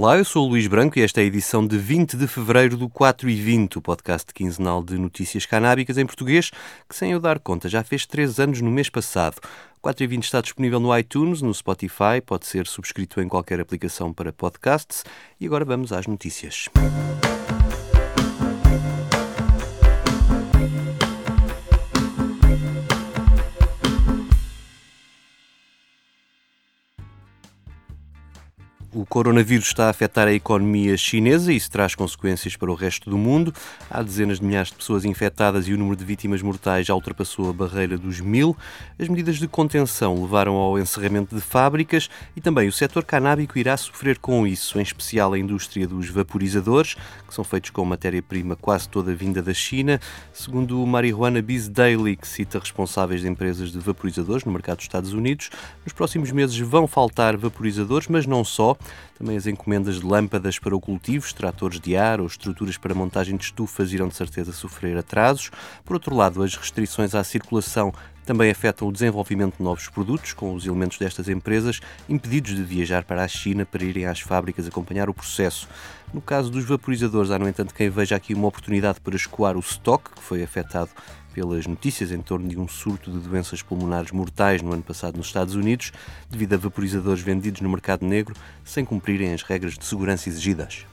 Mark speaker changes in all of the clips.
Speaker 1: Olá, eu sou o Luís Branco e esta é a edição de 20 de fevereiro do 4 e 20, o podcast quinzenal de notícias canábicas em português, que sem eu dar conta já fez 3 anos no mês passado. 4 e 20 está disponível no iTunes, no Spotify, pode ser subscrito em qualquer aplicação para podcasts. E agora vamos às notícias. O coronavírus está a afetar a economia chinesa e isso traz consequências para o resto do mundo. Há dezenas de milhares de pessoas infectadas e o número de vítimas mortais já ultrapassou a barreira dos mil. As medidas de contenção levaram ao encerramento de fábricas e também o setor canábico irá sofrer com isso, em especial a indústria dos vaporizadores, que são feitos com matéria-prima quase toda vinda da China. Segundo o Marijuana Biz Daily, que cita responsáveis de empresas de vaporizadores no mercado dos Estados Unidos, nos próximos meses vão faltar vaporizadores, mas não só. Também as encomendas de lâmpadas para o cultivo, tratores de ar ou estruturas para montagem de estufas irão de certeza sofrer atrasos. Por outro lado, as restrições à circulação também afetam o desenvolvimento de novos produtos, com os elementos destas empresas impedidos de viajar para a China para irem às fábricas acompanhar o processo. No caso dos vaporizadores, há, no entanto, quem veja aqui uma oportunidade para escoar o estoque, que foi afetado pelas notícias em torno de um surto de doenças pulmonares mortais no ano passado nos Estados Unidos, devido a vaporizadores vendidos no mercado negro sem cumprirem as regras de segurança exigidas.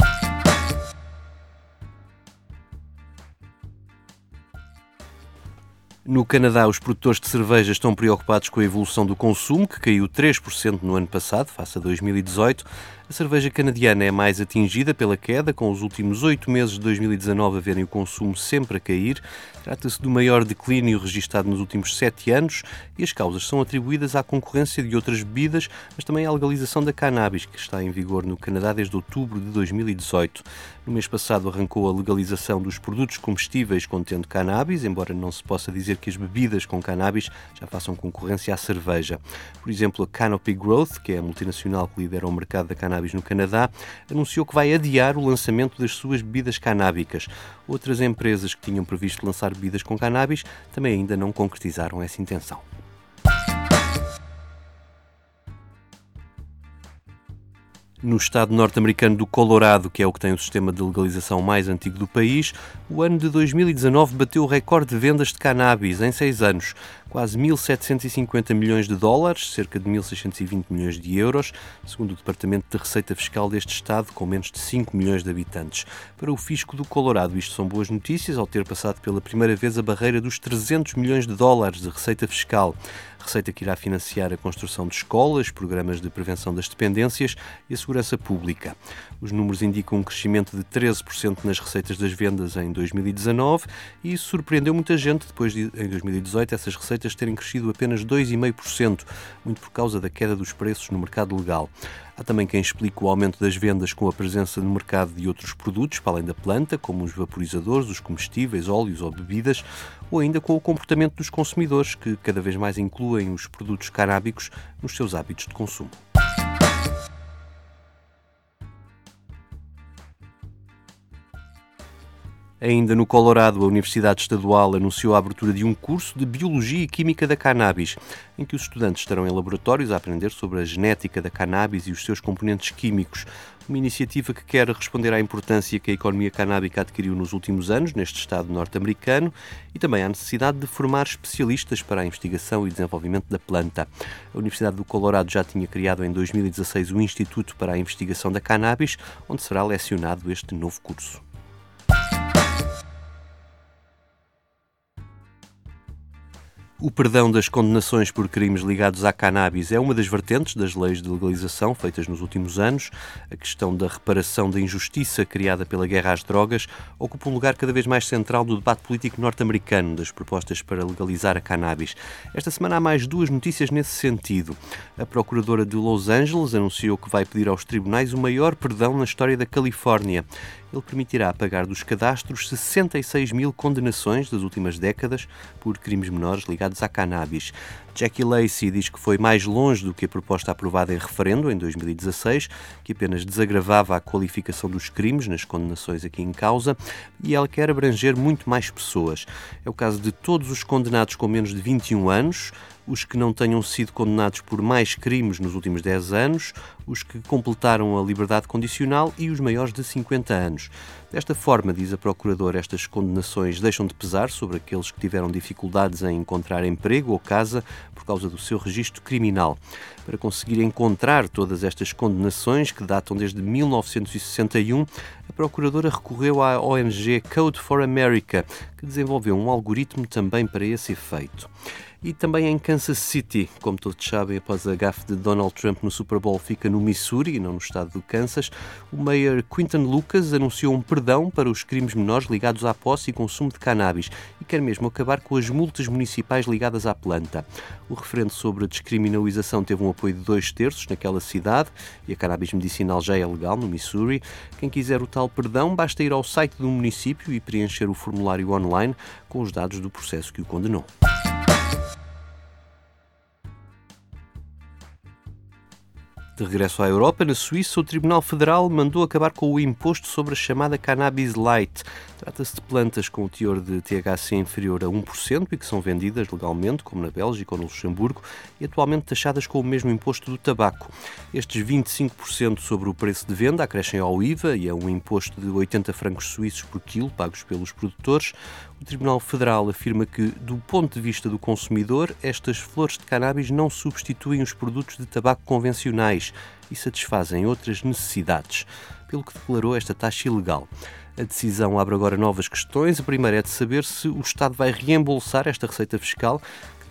Speaker 1: No Canadá, os produtores de cerveja estão preocupados com a evolução do consumo, que caiu 3% no ano passado, face a 2018. A cerveja canadiana é mais atingida pela queda, com os últimos oito meses de 2019 a verem o consumo sempre a cair. Trata-se do maior declínio registado nos últimos sete anos e as causas são atribuídas à concorrência de outras bebidas, mas também à legalização da cannabis, que está em vigor no Canadá desde outubro de 2018. No mês passado arrancou a legalização dos produtos comestíveis contendo cannabis, embora não se possa dizer que as bebidas com cannabis já façam concorrência à cerveja. Por exemplo, a Canopy Growth, que é a multinacional que lidera o mercado da cannabis, no Canadá, anunciou que vai adiar o lançamento das suas bebidas canábicas. Outras empresas que tinham previsto lançar bebidas com cannabis também ainda não concretizaram essa intenção. No estado norte-americano do Colorado, que é o que tem o sistema de legalização mais antigo do país, o ano de 2019 bateu o recorde de vendas de cannabis em seis anos, quase 1.750 milhões de dólares, cerca de 1.620 milhões de euros, segundo o Departamento de Receita Fiscal deste estado, com menos de 5 milhões de habitantes. Para o fisco do Colorado, isto são boas notícias, ao ter passado pela primeira vez a barreira dos 300 milhões de dólares de receita fiscal receita que irá financiar a construção de escolas, programas de prevenção das dependências e a segurança pública. Os números indicam um crescimento de 13% nas receitas das vendas em 2019 e surpreendeu muita gente depois de, em 2018, essas receitas terem crescido apenas 2,5%, muito por causa da queda dos preços no mercado legal. Há também quem explique o aumento das vendas com a presença no mercado de outros produtos, para além da planta, como os vaporizadores, os comestíveis, óleos ou bebidas, ou ainda com o comportamento dos consumidores, que cada vez mais incluem os produtos canábicos nos seus hábitos de consumo. Ainda no Colorado, a Universidade Estadual anunciou a abertura de um curso de Biologia e Química da Cannabis, em que os estudantes estarão em laboratórios a aprender sobre a genética da cannabis e os seus componentes químicos. Uma iniciativa que quer responder à importância que a economia canábica adquiriu nos últimos anos neste estado norte-americano e também à necessidade de formar especialistas para a investigação e desenvolvimento da planta. A Universidade do Colorado já tinha criado em 2016 o Instituto para a Investigação da Cannabis, onde será lecionado este novo curso. O perdão das condenações por crimes ligados à cannabis é uma das vertentes das leis de legalização feitas nos últimos anos. A questão da reparação da injustiça criada pela guerra às drogas ocupa um lugar cada vez mais central no debate político norte-americano das propostas para legalizar a cannabis. Esta semana há mais duas notícias nesse sentido. A procuradora de Los Angeles anunciou que vai pedir aos tribunais o maior perdão na história da Califórnia ele permitirá apagar dos cadastros 66 mil condenações das últimas décadas por crimes menores ligados dedicados à cannabis. Jackie Lacey diz que foi mais longe do que a proposta aprovada em referendo em 2016, que apenas desagravava a qualificação dos crimes nas condenações aqui em causa, e ela quer abranger muito mais pessoas. É o caso de todos os condenados com menos de 21 anos, os que não tenham sido condenados por mais crimes nos últimos 10 anos, os que completaram a liberdade condicional e os maiores de 50 anos. Desta forma, diz a Procuradora, estas condenações deixam de pesar sobre aqueles que tiveram dificuldades em encontrar emprego ou casa por causa do seu registro criminal. Para conseguir encontrar todas estas condenações, que datam desde 1961, a Procuradora recorreu à ONG Code for America, que desenvolveu um algoritmo também para esse efeito. E também em Kansas City, como todos sabem, após a gafe de Donald Trump no Super Bowl fica no Missouri não no estado do Kansas, o mayor Quinton Lucas anunciou um perdão para os crimes menores ligados à posse e consumo de cannabis e quer mesmo acabar com as multas municipais ligadas à planta. O referendo sobre a descriminalização teve um apoio de dois terços naquela cidade e a cannabis medicinal já é legal no Missouri. Quem quiser o tal perdão, basta ir ao site do município e preencher o formulário online com os dados do processo que o condenou. De regresso à Europa, na Suíça, o Tribunal Federal mandou acabar com o imposto sobre a chamada cannabis light. Trata-se de plantas com o teor de THC inferior a 1% e que são vendidas legalmente, como na Bélgica ou no Luxemburgo, e atualmente taxadas com o mesmo imposto do tabaco. Estes 25% sobre o preço de venda acrescem ao IVA e é um imposto de 80 francos suíços por quilo, pagos pelos produtores. O Tribunal Federal afirma que, do ponto de vista do consumidor, estas flores de cannabis não substituem os produtos de tabaco convencionais e satisfazem outras necessidades, pelo que declarou esta taxa ilegal. A decisão abre agora novas questões. A primeira é de saber se o Estado vai reembolsar esta receita fiscal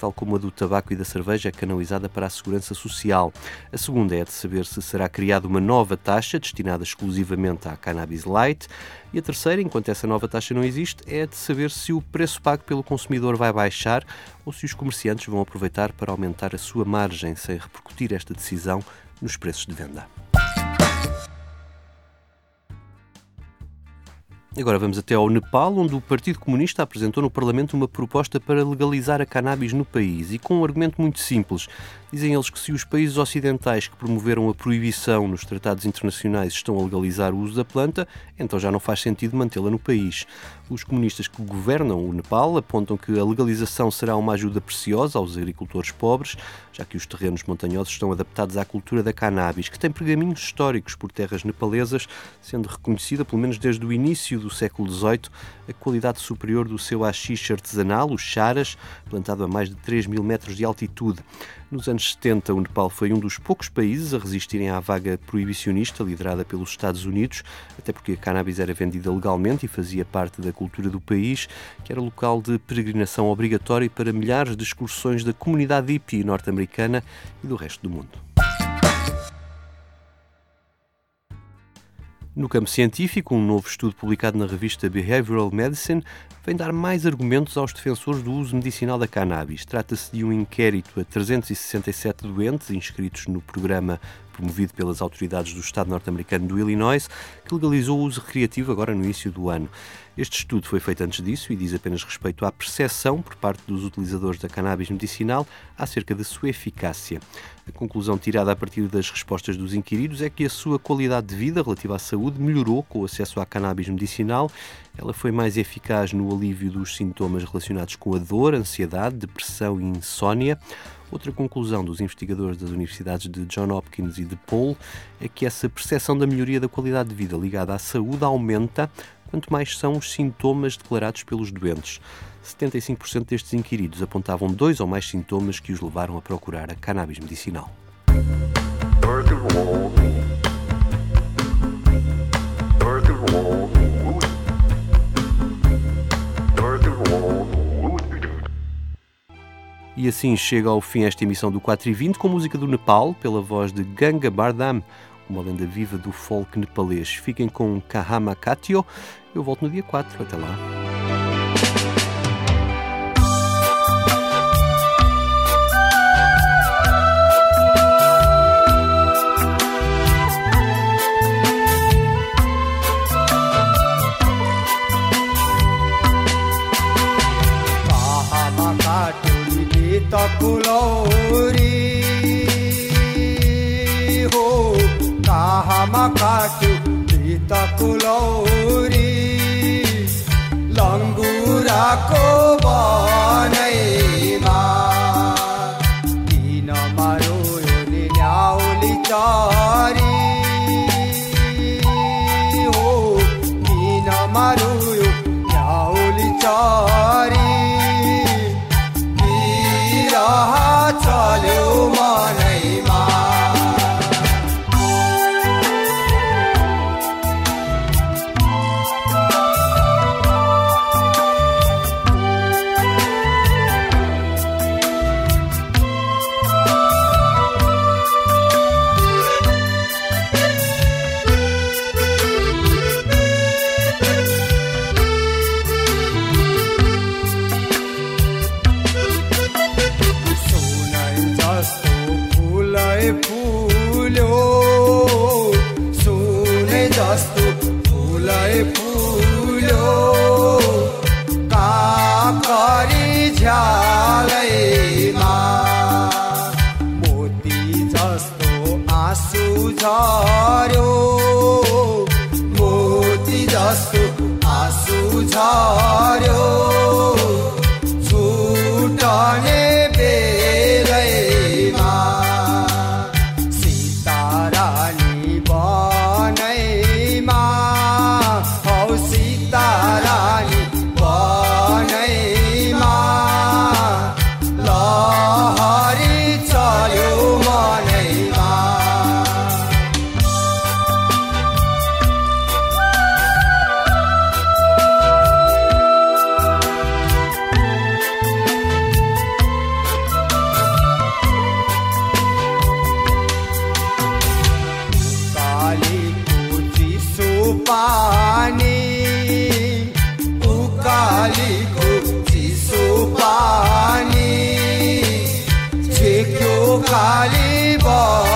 Speaker 1: tal como a do tabaco e da cerveja, é canalizada para a segurança social. A segunda é de saber se será criada uma nova taxa destinada exclusivamente à cannabis light. E a terceira, enquanto essa nova taxa não existe, é de saber se o preço pago pelo consumidor vai baixar ou se os comerciantes vão aproveitar para aumentar a sua margem sem repercutir esta decisão nos preços de venda. Agora vamos até ao Nepal, onde o Partido Comunista apresentou no Parlamento uma proposta para legalizar a cannabis no país e com um argumento muito simples. Dizem eles que se os países ocidentais que promoveram a proibição nos tratados internacionais estão a legalizar o uso da planta, então já não faz sentido mantê-la no país. Os comunistas que governam o Nepal apontam que a legalização será uma ajuda preciosa aos agricultores pobres, já que os terrenos montanhosos estão adaptados à cultura da cannabis, que tem pergaminhos históricos por terras nepalesas, sendo reconhecida, pelo menos desde o início do século XVIII, a qualidade superior do seu haxixe artesanal, o charas, plantado a mais de 3 mil metros de altitude. Nos anos 70, o Nepal foi um dos poucos países a resistirem à vaga proibicionista liderada pelos Estados Unidos, até porque a cannabis era vendida legalmente e fazia parte da cultura do país, que era local de peregrinação obrigatório para milhares de excursões da comunidade hippie norte-americana e do resto do mundo. No campo científico, um novo estudo publicado na revista Behavioral Medicine vem dar mais argumentos aos defensores do uso medicinal da cannabis. Trata-se de um inquérito a 367 doentes inscritos no programa promovido pelas autoridades do Estado norte-americano do Illinois, que legalizou o uso recreativo agora no início do ano. Este estudo foi feito antes disso e diz apenas respeito à percepção por parte dos utilizadores da cannabis medicinal acerca da sua eficácia. A conclusão tirada a partir das respostas dos inquiridos é que a sua qualidade de vida relativa à saúde melhorou com o acesso à cannabis medicinal. Ela foi mais eficaz no alívio dos sintomas relacionados com a dor, ansiedade, depressão e insônia. Outra conclusão dos investigadores das universidades de John Hopkins e de Paul é que essa percepção da melhoria da qualidade de vida ligada à saúde aumenta quanto mais são os sintomas declarados pelos doentes. 75% destes inquiridos apontavam dois ou mais sintomas que os levaram a procurar a cannabis medicinal. E assim chega ao fim esta emissão do 4 e 20 com música do Nepal, pela voz de Ganga Bardam, uma lenda viva do folk nepalês. Fiquem com Kahama Katio. Eu volto no dia 4. Até lá.
Speaker 2: कुलौरी हो। कहाँमा काट्यो प्रीत कुलौरी लङ्गुराको बनैमा किन मारो न्याउली चारी। हो किन मारो न्याउली चारी। पानी उकालीको चिसो पानी छेक्यो काली बनैले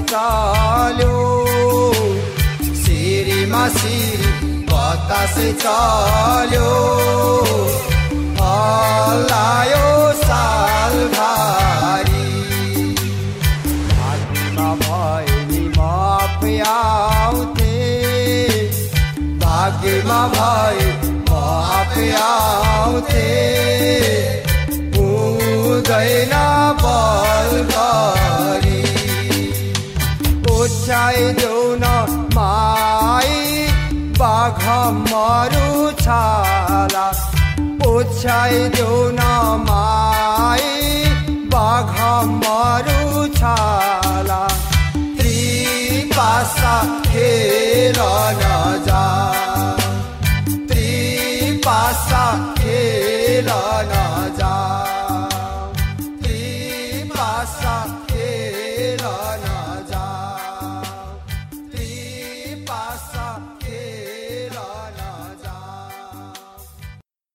Speaker 2: चाल्यो। सिरीमा सिरी बतासे चाल्यो। हल्लायो साल भारी हात्तीमा भैनी माफी आउँथे। भाग्यमा भए माफी आउँथे। पुग्दैन बल घरी ओछ्याइदेऊ न माई बाघ मरु छाला। ओछ्याइदेऊ न माई बाघ मरु छाला। त्रिपासा हेर नजा